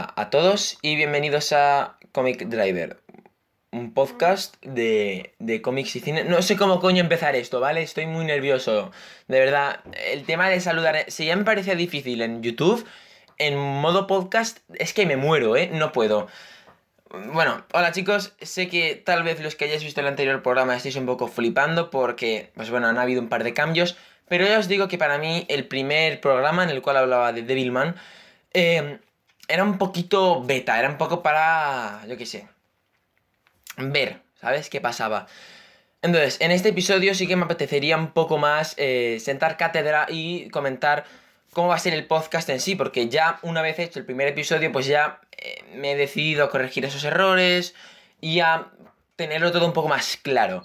A todos y bienvenidos a Comic Driver, un podcast de, de cómics y cine. No sé cómo coño empezar esto, ¿vale? Estoy muy nervioso. De verdad, el tema de saludar, si ya me parecía difícil en YouTube, en modo podcast es que me muero, ¿eh? No puedo. Bueno, hola chicos, sé que tal vez los que hayáis visto el anterior programa estéis un poco flipando porque, pues bueno, han habido un par de cambios, pero ya os digo que para mí el primer programa en el cual hablaba de Devilman eh, era un poquito beta, era un poco para, yo qué sé, ver, ¿sabes? ¿Qué pasaba? Entonces, en este episodio sí que me apetecería un poco más eh, sentar cátedra y comentar cómo va a ser el podcast en sí, porque ya una vez hecho el primer episodio, pues ya eh, me he decidido a corregir esos errores y a tenerlo todo un poco más claro.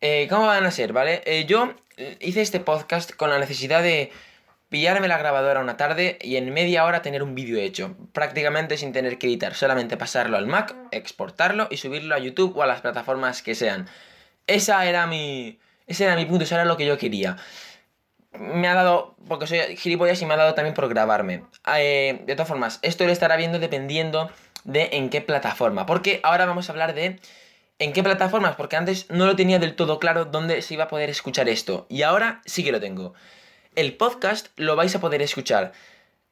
Eh, ¿Cómo van a ser, vale? Yo hice este podcast con la necesidad de pillarme la grabadora una tarde y en media hora tener un vídeo hecho, prácticamente sin tener que editar, solamente pasarlo al Mac, exportarlo y subirlo a YouTube o a las plataformas que sean. Esa era mi, ese era mi punto, eso era lo que yo quería me ha dado, porque soy gilipollas y me ha dado también por grabarme. Eh, de todas formas, esto lo estará viendo dependiendo de en qué plataforma. Porque ahora vamos a hablar de en qué plataformas, porque antes no lo tenía del todo claro dónde se iba a poder escuchar esto. Y ahora sí que lo tengo. El podcast lo vais a poder escuchar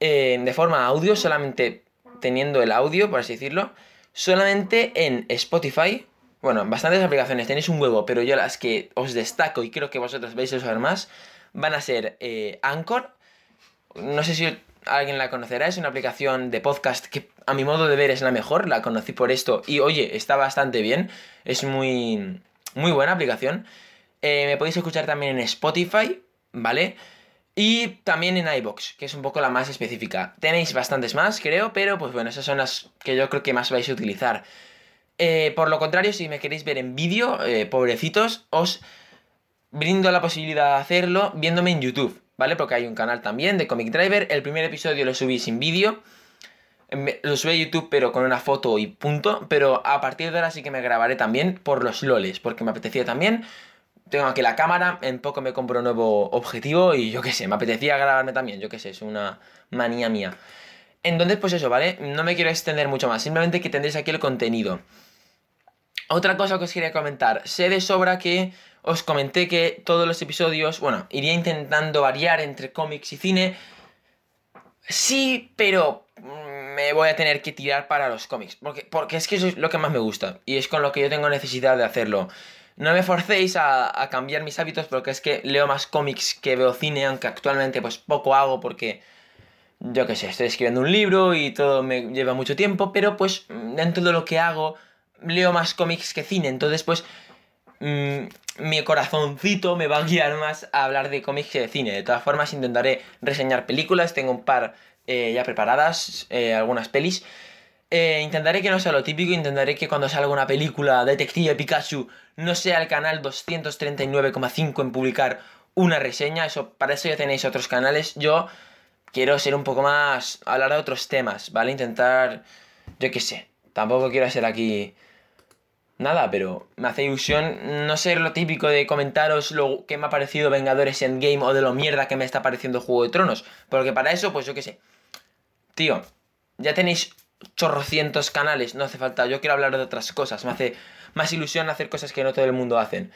eh, de forma audio, solamente teniendo el audio, por así decirlo, solamente en Spotify. Bueno, en bastantes aplicaciones tenéis un huevo, pero yo las que os destaco y creo que vosotros vais a usar más van a ser eh, Anchor. No sé si alguien la conocerá, es una aplicación de podcast que a mi modo de ver es la mejor, la conocí por esto y oye, está bastante bien, es muy, muy buena aplicación. Eh, me podéis escuchar también en Spotify, ¿vale? Y también en iBox, que es un poco la más específica. Tenéis bastantes más, creo, pero pues bueno, esas son las que yo creo que más vais a utilizar. Eh, por lo contrario, si me queréis ver en vídeo, pobrecitos, os brindo la posibilidad de hacerlo viéndome en YouTube, ¿vale? Porque hay un canal también de Comic Driver. El primer episodio lo subí sin vídeo. Lo subí a YouTube pero con una foto y punto. Pero a partir de ahora sí que me grabaré también por los loles, porque me apetecía también. Tengo aquí la cámara, en poco me compro un nuevo objetivo y yo qué sé, me apetecía grabarme también, yo qué sé, es una manía mía. Entonces, pues eso, ¿vale? No me quiero extender mucho más, simplemente que tendréis aquí el contenido. Otra cosa que os quería comentar, sé de sobra que os comenté que todos los episodios, bueno, iría intentando variar entre cómics y cine. Sí, pero mm, me voy a tener que tirar para los cómics, porque, porque es que eso es lo que más me gusta y es con lo que yo tengo necesidad de hacerlo. No me forcéis a, cambiar mis hábitos porque es que leo más cómics que veo cine, aunque actualmente pues poco hago porque yo qué sé, estoy escribiendo un libro y todo me lleva mucho tiempo, pero pues dentro de lo que hago leo más cómics que cine, entonces pues Mm, mi corazoncito me va a guiar más a hablar de cómics que de cine. De todas formas, intentaré reseñar películas, tengo un par eh, ya preparadas, eh, algunas pelis. Eh, intentaré que no sea lo típico, intentaré que cuando salga una película Detective Pikachu no sea el canal 239,5 en publicar una reseña, eso, para eso ya tenéis otros canales. Yo quiero ser un poco más, hablar de otros temas, ¿vale? Intentar, yo qué sé, tampoco quiero ser aquí nada, pero me hace ilusión no ser lo típico de comentaros lo que me ha parecido Vengadores Endgame o de lo mierda que me está pareciendo Juego de Tronos. Porque para eso, pues yo qué sé. Tío, ya tenéis chorrocientos canales, no hace falta. Yo quiero hablar de otras cosas. Me hace más ilusión hacer cosas que no todo el mundo hacen.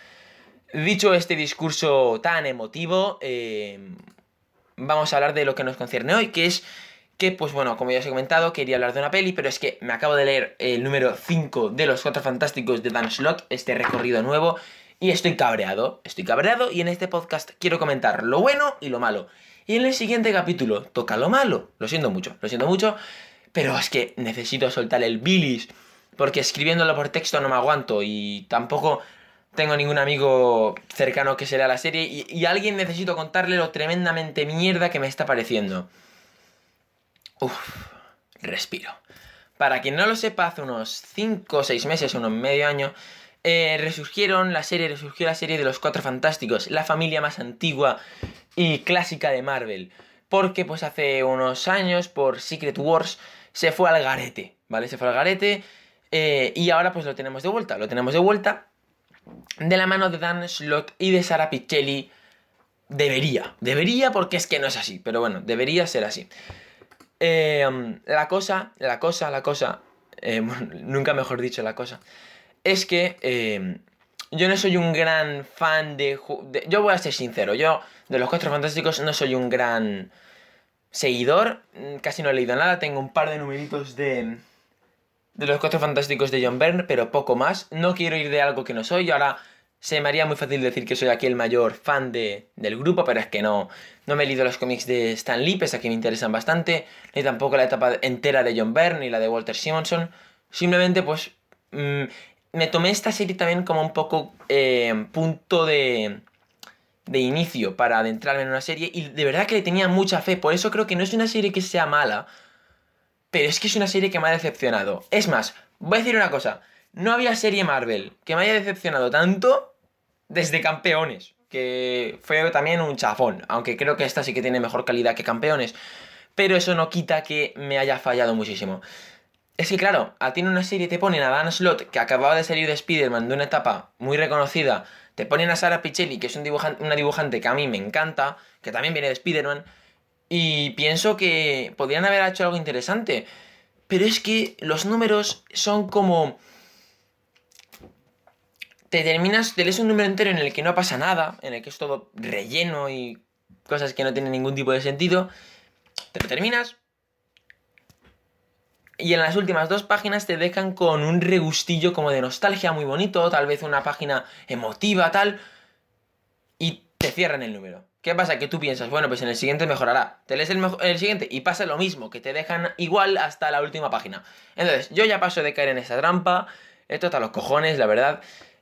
Dicho este discurso tan emotivo, eh, vamos a hablar de lo que nos concierne hoy, que es que pues bueno, como ya os he comentado, quería hablar de una peli, pero es que me acabo de leer el número 5 de Los Cuatro Fantásticos de Dan Slott, este recorrido nuevo, y estoy cabreado, estoy cabreado, y en este podcast quiero comentar lo bueno y lo malo. Y en el siguiente capítulo toca lo malo, lo siento mucho, lo siento mucho, pero es que necesito soltar el bilis, porque escribiéndolo por texto no me aguanto, y tampoco tengo ningún amigo cercano que se lea la serie, y, a alguien necesito contarle lo tremendamente mierda que me está pareciendo. Uf, respiro. Para quien no lo sepa, hace unos 5 o 6 meses, unos medio año, eh, resurgieron la serie, resurgió la serie de los Cuatro Fantásticos, la familia más antigua y clásica de Marvel. Porque pues hace unos años, por Secret Wars, se fue al garete, ¿vale? Se fue al garete eh, y ahora pues lo tenemos de vuelta, lo tenemos de vuelta de la mano de Dan Slott y de Sara Pichelli. Debería, debería porque es que no es así, pero bueno, debería ser así. Em, la cosa, la cosa, la cosa, eh, nunca mejor dicho la cosa, es que em, yo no soy un gran fan de, Yo voy a ser sincero, yo de los Cuatro Fantásticos no soy un gran seguidor, mm, casi no he leído nada, tengo un par de numeritos de... De los Cuatro Fantásticos de John Byrne, pero poco más. No quiero ir de algo que no soy. Ahora se me haría muy fácil decir que soy aquí el mayor fan de, del grupo, pero es que no, no me he leído los cómics de Stan Lee, pese a que me interesan bastante, ni tampoco la etapa entera de John Byrne, ni la de Walter Simonson. Simplemente, pues, mm, me tomé esta serie también como un poco eh, punto de, de inicio para adentrarme en una serie, y de verdad que le tenía mucha fe, por eso creo que no es una serie que sea mala, pero es que es una serie que me ha decepcionado. Es más, voy a decir una cosa, no había serie Marvel que me haya decepcionado tanto desde Campeones, que fue también un chafón, aunque creo que esta sí que tiene mejor calidad que Campeones, pero eso no quita que me haya fallado muchísimo. Es que claro, a ti en una serie te ponen a Dan Slott, que acababa de salir de Spider-Man de una etapa muy reconocida, te ponen a Sara Pichelli, que es un dibujante, una dibujante que a mí me encanta, que también viene de Spider-Man, y pienso que podrían haber hecho algo interesante. Pero es que los números son como te terminas, te lees un número entero en el que no pasa nada, en el que es todo relleno y cosas que no tienen ningún tipo de sentido, te lo terminas y en las últimas dos páginas te dejan con un regustillo como de nostalgia muy bonito, tal vez una página emotiva, tal, y te cierran el número. ¿Qué pasa? Que tú piensas, bueno, pues en el siguiente mejorará. Te lees el, el, siguiente y pasa lo mismo, que te dejan igual hasta la última página. Entonces, yo ya paso de caer en esa trampa. Esto está a los cojones, la verdad.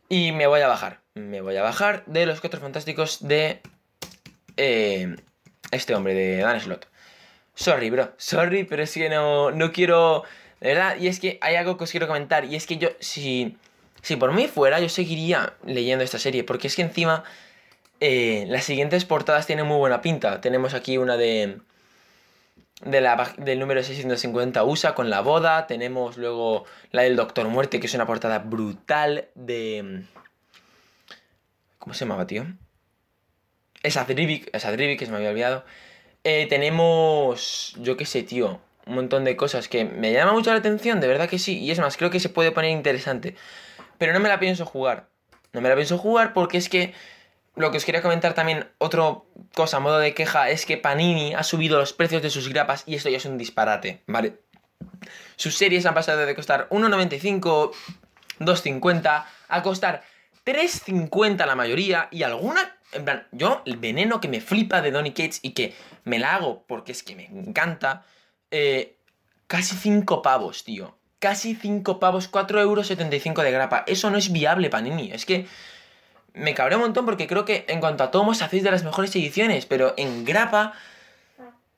Y me voy a bajar. Me voy a bajar de los cuatro fantásticos de eh, este hombre, de Dan Slot. Sorry, bro. Sorry, pero es que no, no quiero... De verdad, y es que hay algo que os quiero comentar. Y es que yo, si, si por mí fuera, yo seguiría leyendo esta serie. Porque es que encima eh, las siguientes portadas tienen muy buena pinta. Tenemos aquí una de de la, del número 650 USA con la boda. Tenemos luego la del Doctor Muerte, que es una portada brutal de... ¿Cómo se llamaba, tío? Esa Drivik, esa Drivik, que se me había olvidado. Eh, tenemos, yo qué sé, tío, un montón de cosas que me llama mucho la atención, de verdad que sí. Y es más, creo que se puede poner interesante. Pero no me la pienso jugar. No me la pienso jugar porque es que lo que os quería comentar también, otra cosa modo de queja, es que Panini ha subido los precios de sus grapas y esto ya es un disparate, ¿vale? Sus series han pasado de costar 1,95, 2,50 a costar 3,50 la mayoría y alguna... En plan, yo el veneno que me flipa de Donny Cates y que me la hago porque es que me encanta, eh, casi 5 pavos, tío. Casi 5 pavos, 4,75 euros de grapa. Eso no es viable, Panini. Es que me cabré un montón porque creo que en cuanto a tomos hacéis de las mejores ediciones, pero en grapa,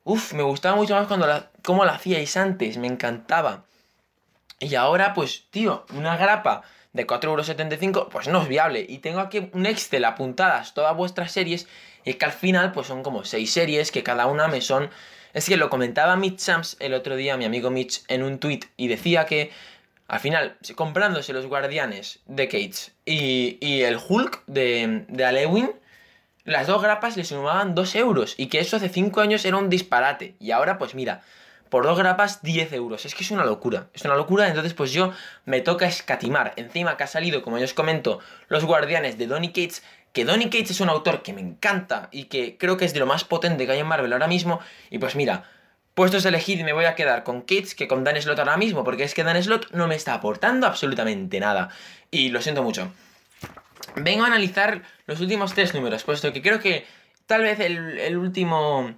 uff, me gustaba mucho más cuando la, la hacíais antes, me encantaba. Y ahora, pues, tío, una grapa de 4,75€, pues no es viable. Y tengo aquí un Excel apuntadas todas vuestras series, y que al final, pues son como 6 series, que cada una me son... Es que lo comentaba Mitch Sams el otro día, mi amigo Mitch, en un tweet, y decía que al final, comprándose los Guardianes de Cage y, el Hulk de, de Alewin, las dos grapas le sumaban 2 euros. Y que eso hace 5 años era un disparate. Y ahora, pues mira, por dos grapas 10 euros. Es que es una locura. Es una locura. Entonces, pues yo me toca escatimar. Encima que ha salido, como ya os comento, los Guardianes de Donny Cates. Que Donny Cates es un autor que me encanta y que creo que es de lo más potente que hay en Marvel ahora mismo. Y pues mira, Puestos a elegir, me voy a quedar con Kids que con Dan Slot ahora mismo, porque es que Dan Slot no me está aportando absolutamente nada. Y lo siento mucho. Vengo a analizar los últimos tres números, puesto que creo que tal vez el, último...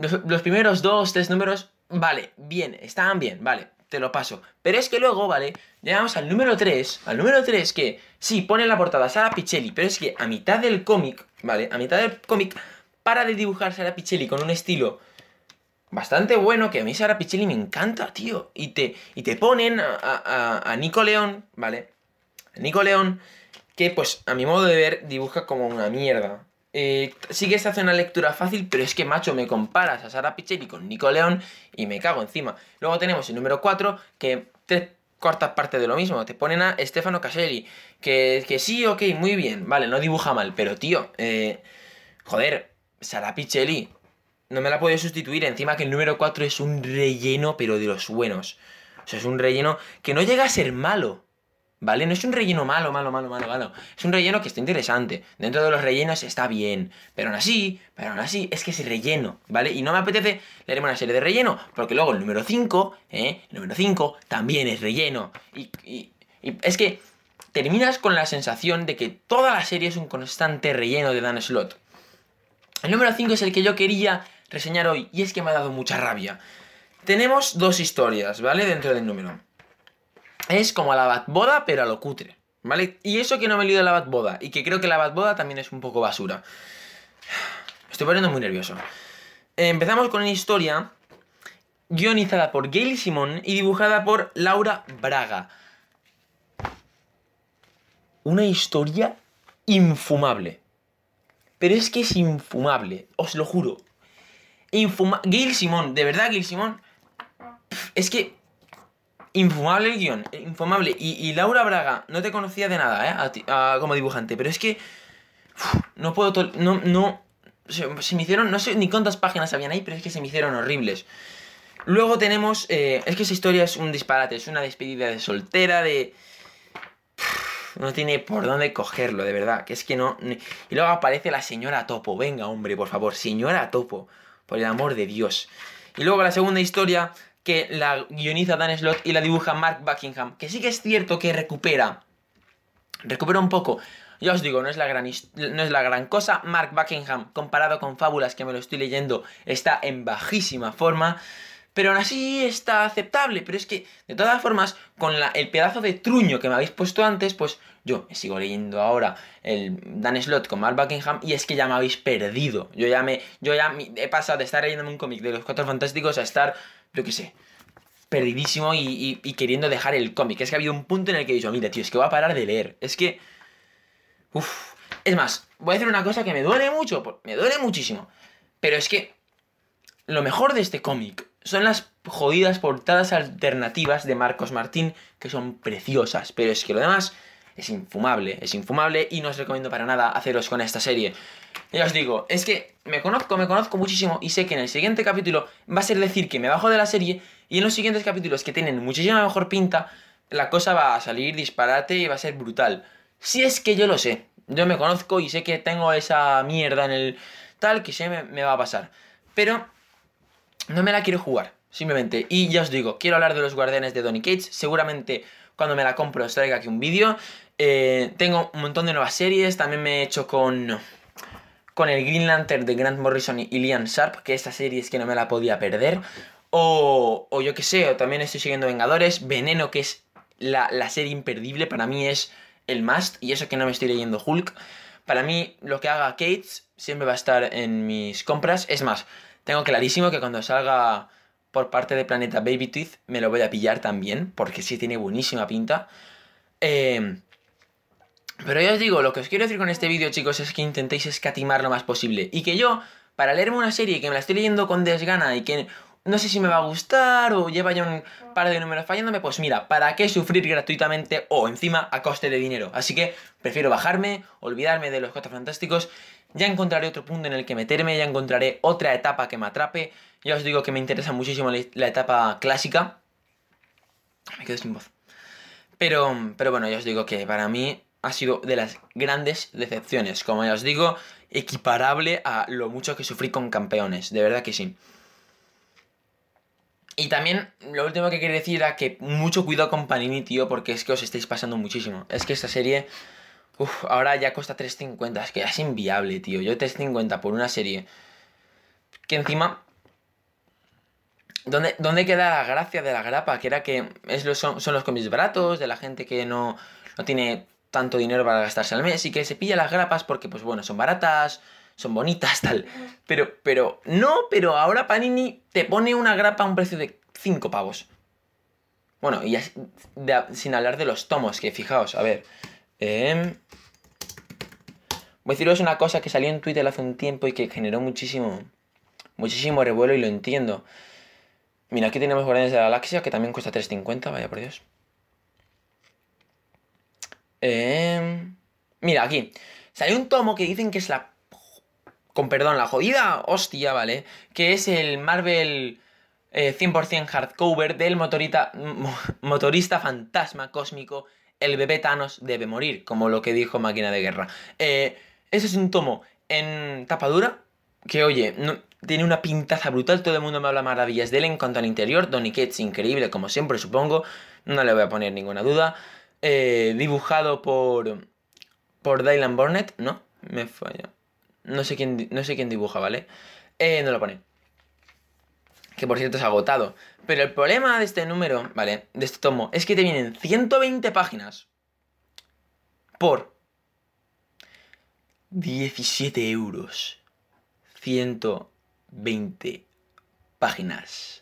Los, primeros dos, tres números, vale, bien, estaban bien, vale, te lo paso. Pero es que luego, vale, llegamos al número 3, al número 3 que sí, pone en la portada Sara Pichelli, pero es que a mitad del cómic, vale, a mitad del cómic, para de dibujar Sara Pichelli con un estilo bastante bueno, que a mí Sara Pichelli me encanta, tío. Y te, y te ponen a, a, Nico León, ¿vale? Nico León, que pues a mi modo de ver dibuja como una mierda. Eh, sí que se hace una lectura fácil, pero es que, macho, me comparas a Sara Pichelli con Nico León y me cago encima. Luego tenemos el número 4, que tres cuartas partes de lo mismo. Te ponen a Stefano Caselli, que, que sí, ok, muy bien, vale, no dibuja mal, pero tío, eh, joder, Sara no me la puedo sustituir. Encima que el número 4 es un relleno, pero de los buenos. O sea, es un relleno que no llega a ser malo. ¿Vale? No es un relleno malo, malo, malo, malo, malo. Es un relleno que está interesante. Dentro de los rellenos está bien. Pero aún así, pero aún así, es que es relleno, ¿vale? Y no me apetece leerme una serie de relleno. Porque luego el número 5, ¿eh? El número 5 también es relleno. Y, y, y es que terminas con la sensación de que toda la serie es un constante relleno de Dan Slot. El número 5 es el que yo quería reseñar hoy y es que me ha dado mucha rabia. Tenemos dos historias, ¿vale? Dentro del número. Es como la Batboda, pero a lo cutre, ¿vale? Y eso que no me he leído la Batboda y que creo que la Batboda también es un poco basura. Me estoy poniendo muy nervioso. Empezamos con una historia guionizada por Gail Simon y dibujada por Laura Braga. Una historia infumable. Pero es que es infumable, os lo juro. Infuma Gail Simón, de verdad, Gail Simón. Es que. Infumable el guion, infumable. Y, Laura Braga, no te conocía de nada, ¿eh? como dibujante, pero es que. no puedo. No, no. Se, me hicieron. No sé ni cuántas páginas habían ahí, pero es que se me hicieron horribles. Luego tenemos. Eh, es que esa historia es un disparate, es una despedida de soltera, de no tiene por dónde cogerlo, de verdad. Que es que no. Y luego aparece la señora Topo. Venga, hombre, por favor, señora Topo. Por el amor de Dios. Y luego la segunda historia que la guioniza Dan Slott y la dibuja Mark Buckingham. Que sí que es cierto que recupera. Recupera un poco. Ya os digo, no es, la gran, no es la gran cosa. Mark Buckingham, comparado con Fábulas, que me lo estoy leyendo, está en bajísima forma pero aún así está aceptable. Pero es que, de todas formas, con el pedazo de truño que me habéis puesto antes, pues yo sigo leyendo ahora el Dan Slot con Mark Buckingham y es que ya me habéis perdido. Yo ya me, yo ya he pasado de estar leyéndome un cómic de los Cuatro Fantásticos a estar, yo qué sé, perdidísimo y, queriendo dejar el cómic. Es que ha habido un punto en el que he dicho, mira, tío, es que voy a parar de leer. Es que... Uf. Es más, voy a decir una cosa que me duele mucho, me duele muchísimo. Pero es que lo mejor de este cómic son las jodidas portadas alternativas de Marcos Martín, que son preciosas, pero es que lo demás es infumable, es infumable y no os recomiendo para nada haceros con esta serie. Ya os digo, es que me conozco, me conozco muchísimo y sé que en el siguiente capítulo va a ser decir que me bajo de la serie y en los siguientes capítulos que tienen muchísima mejor pinta, la cosa va a salir disparate y va a ser brutal. Si es que yo lo sé, yo me conozco y sé que tengo esa mierda en el tal que se me, me va a pasar. Pero no me la quiero jugar, simplemente. Y ya os digo, quiero hablar de los guardianes de Donny Cates. Seguramente cuando me la compro os traiga aquí un vídeo. Eh, tengo un montón de nuevas series. También me he hecho con, con el Green Lantern de Grant Morrison y Liam Sharp, que esta serie es que no me la podía perder. O, o yo que sé, o también estoy siguiendo Vengadores. Veneno, que es la, la serie imperdible, para mí es el must. Y eso que no me estoy leyendo Hulk. Para mí, lo que haga Cates siempre va a estar en mis compras. Es más, tengo clarísimo que cuando salga por parte de Planeta Baby Teeth me lo voy a pillar también, porque sí tiene buenísima pinta. Eh, pero ya os digo, lo que os quiero decir con este vídeo, chicos, es que intentéis escatimar lo más posible. Y que yo, para leerme una serie que me la estoy leyendo con desgana y que no sé si me va a gustar o lleva ya un par de números fallándome, pues mira, ¿para qué sufrir gratuitamente o encima a coste de dinero? Así que prefiero bajarme, olvidarme de los cuatro fantásticos ya encontraré otro punto en el que meterme, ya encontraré otra etapa que me atrape. Ya os digo que me interesa muchísimo la etapa clásica. Me quedo sin voz. Pero, pero bueno, ya os digo que para mí ha sido de las grandes decepciones. Como ya os digo, equiparable a lo mucho que sufrí con campeones. De verdad que sí. Y también lo último que quería decir era que mucho cuidado con Panini, tío, porque es que os estáis pasando muchísimo. Es que esta serie Uf, ahora ya cuesta 3.50. Es que es inviable, tío. Yo 3.50 por una serie. Que encima. ¿Dónde, ¿Dónde, queda la gracia de la grapa? Que era que es son, los cómics baratos, de la gente que no, no tiene tanto dinero para gastarse al mes y que se pilla las grapas porque, pues bueno, son baratas, son bonitas, tal. Pero, pero, no, pero ahora Panini te pone una grapa a un precio de 5 pavos. Bueno, y sin hablar de los tomos, que fijaos, a ver. Eh, voy a deciros una cosa que salió en Twitter hace un tiempo y que generó muchísimo, muchísimo revuelo y lo entiendo. Mira, aquí tenemos Guardianes de la Galaxia, que también cuesta 3.50, vaya por Dios. Eh, mira, aquí. Salió un tomo que dicen que es la con perdón, la jodida hostia, ¿vale? Que es el Marvel 100% eh, hardcover del motorista, fantasma cósmico, el bebé Thanos debe morir, como lo que dijo Máquina de Guerra. Eh, ese es un tomo en tapa dura, que oye, tiene una pintaza brutal, todo el mundo me habla maravillas de él en cuanto al interior, Donny Cates increíble, como siempre supongo, no le voy a poner ninguna duda. Eh, dibujado por, por Dylan Burnett, ¿no? Me falla. No sé quién, no sé quién dibuja, ¿vale? Eh, no lo pone. Que por cierto es agotado. Pero el problema de este número, ¿vale? De este tomo, es que te vienen 120 páginas. Por 17 euros. 120 páginas.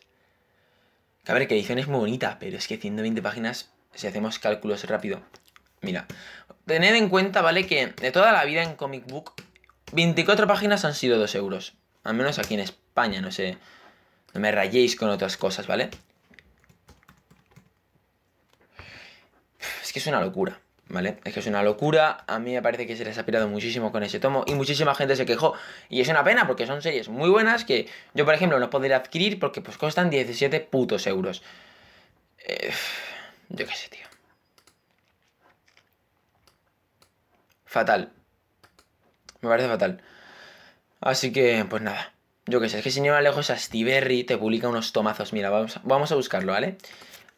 Que a ver, que edición es muy bonita, pero es que 120 páginas, si hacemos cálculos rápido. Mira, tened en cuenta, ¿vale? Que de toda la vida en Comic Book 24 páginas han sido 2 euros. Al menos aquí en España, no sé. No me rayéis con otras cosas, ¿vale? Es que es una locura, ¿vale? Es que es una locura. A mí me parece que se les ha pirado muchísimo con ese tomo. Y muchísima gente se quejó. Y es una pena porque son series muy buenas que yo, por ejemplo, no podría adquirir porque pues costan 17 putos euros. Eh, yo qué sé, tío. Fatal. Me parece fatal. Así que, pues nada. Yo qué sé, es que si no lejos, Astiberri te publica unos tomazos. Mira, vamos, vamos a buscarlo, ¿vale?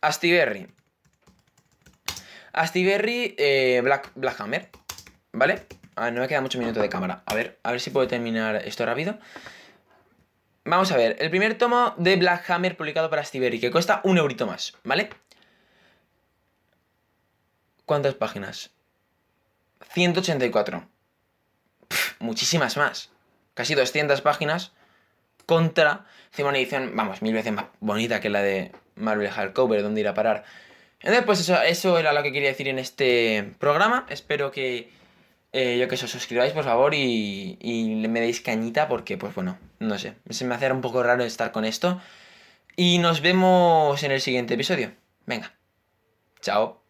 Astiberri. Astiberri eh, Black, Hammer. ¿Vale? A no me queda mucho minuto de cámara. A ver, a ver si puedo terminar esto rápido. Vamos a ver, el primer tomo de Black Hammer publicado para Astiberri, que cuesta un eurito más, ¿vale? ¿Cuántas páginas? 184 muchísimas más. Casi 200 páginas contra encima una edición, vamos, mil veces más bonita que la de Marvel Hardcover, donde ir a parar. Entonces, pues eso, eso era lo que quería decir en este programa. Espero que eh, yo que os suscribáis, por favor, y, y, me deis cañita, porque, pues bueno, no sé, se me hace un poco raro estar con esto. Y nos vemos en el siguiente episodio. Venga, chao.